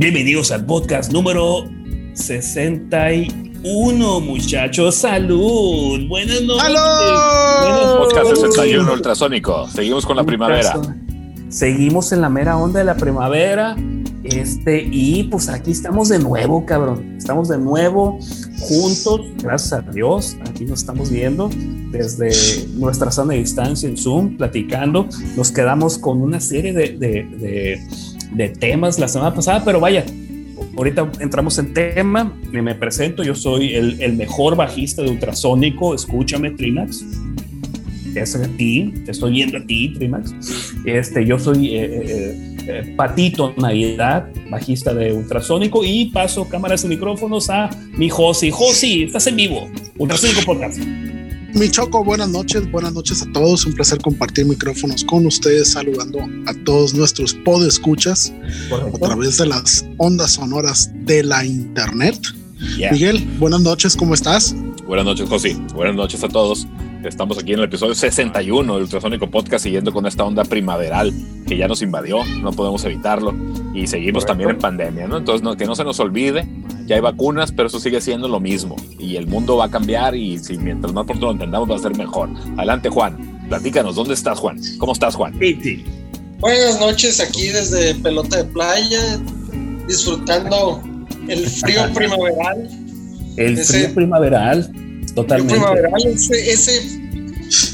Bienvenidos al podcast número 61, muchachos. Salud. Buenas noches. ¡Salud! Podcast 61 ultrasónico. Seguimos con la primavera. Seguimos en la mera onda de la primavera. Este, y pues aquí estamos de nuevo, cabrón. Estamos de nuevo juntos, gracias a Dios. Aquí nos estamos viendo desde nuestra zona de distancia en Zoom, platicando. Nos quedamos con una serie de, de, de de temas la semana pasada, pero vaya, ahorita entramos en tema, me presento, yo soy el, el mejor bajista de ultrasónico, escúchame Trimax, es a ti, te estoy viendo a ti Trimax, este, yo soy eh, eh, eh, Patito Navidad, bajista de ultrasónico y paso cámaras y micrófonos a mi Josi, Josi, estás en vivo, ultrasónico podcast. Mi Choco, buenas noches, buenas noches a todos. Un placer compartir micrófonos con ustedes, saludando a todos nuestros podescuchas a través de las ondas sonoras de la internet. Yeah. Miguel, buenas noches, ¿cómo estás? Buenas noches, José. Buenas noches a todos. Estamos aquí en el episodio 61 del Ultrasónico Podcast, siguiendo con esta onda primaveral que ya nos invadió, no podemos evitarlo. Y seguimos Correcto. también en pandemia, ¿no? Entonces, no, que no se nos olvide, ya hay vacunas, pero eso sigue siendo lo mismo. Y el mundo va a cambiar y si mientras más pronto lo entendamos va a ser mejor. Adelante, Juan. Platícanos, ¿dónde estás, Juan? ¿Cómo estás, Juan? Sí, Buenas noches, aquí desde Pelota de Playa, disfrutando el frío primaveral. El ese, frío primaveral, totalmente. El primaveral, ese, ese,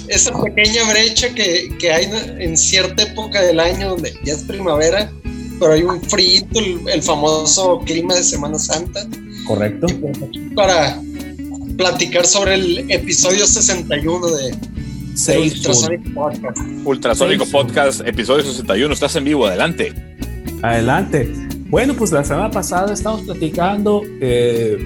esa pequeña brecha que, que, hay en cierta época del año donde ya es primavera, pero hay un frío, el, el, famoso clima de Semana Santa. Correcto. Para platicar sobre el episodio 61 de, de Ultrasonic Podcast. Ultrasonico Seis. Podcast, episodio 61. Estás en vivo, adelante. Adelante. Bueno, pues la semana pasada estamos platicando, eh,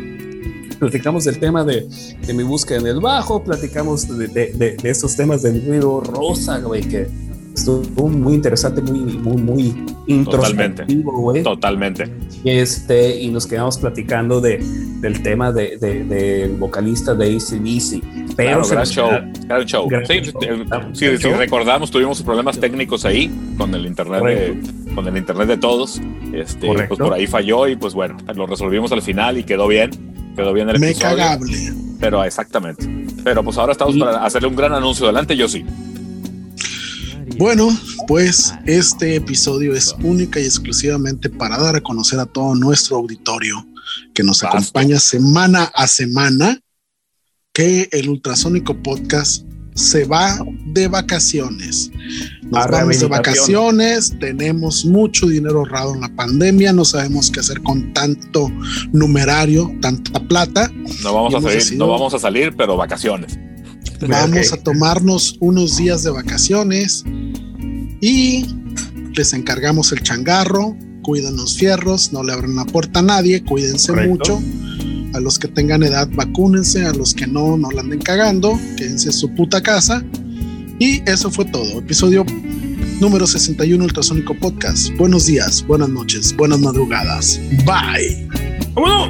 platicamos del tema de, de, mi búsqueda en el bajo, platicamos de, de, de estos temas del ruido rosa, güey, que estuvo muy interesante, muy, muy, muy introspectivo, güey. Totalmente. Este, y nos quedamos platicando de, del tema del de, de, vocalista de ACDC. Pero claro, gran show, gran show. Gran sí, show. sí, sí, sí, recordamos, tuvimos problemas técnicos ahí con el internet, de, con el internet de todos. Este, pues por ahí falló y pues bueno, lo resolvimos al final y quedó bien. Quedó bien el Me episodio. cagable. Pero exactamente. Pero pues ahora estamos y, para hacerle un gran anuncio. Adelante, yo sí. Bueno, pues este episodio es única y exclusivamente para dar a conocer a todo nuestro auditorio que nos acompaña semana a semana que el Ultrasónico Podcast se va de vacaciones. Nos vamos de vacaciones, tenemos mucho dinero ahorrado en la pandemia, no sabemos qué hacer con tanto numerario, tanta plata. No vamos, a salir, decidido, no vamos a salir, pero vacaciones. Vamos okay. a tomarnos unos días de vacaciones y les encargamos el changarro, cuiden los fierros, no le abran la puerta a nadie, cuídense Correcto. mucho. A los que tengan edad, vacúnense, a los que no, no la anden cagando, quédense en su puta casa. Y eso fue todo. Episodio número 61 Ultrasónico Podcast. Buenos días, buenas noches, buenas madrugadas. Bye. ¡Vámonos!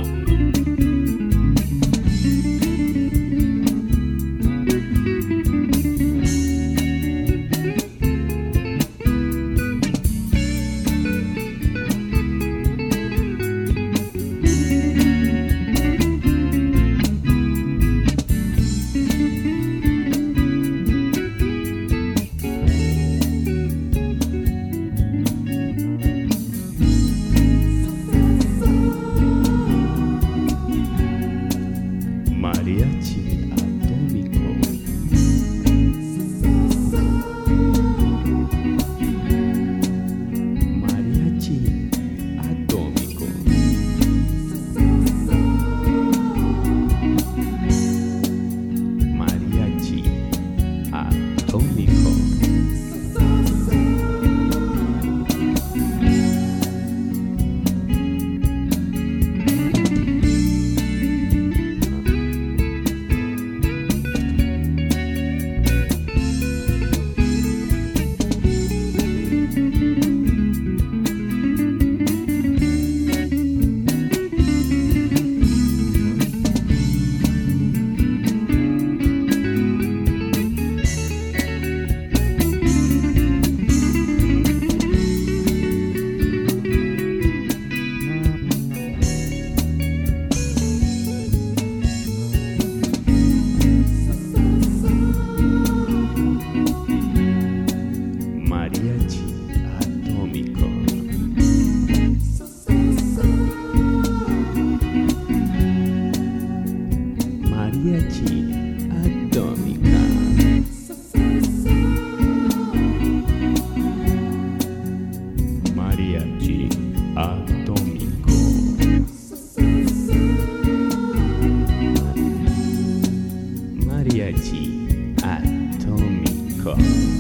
マリアチアトミコ。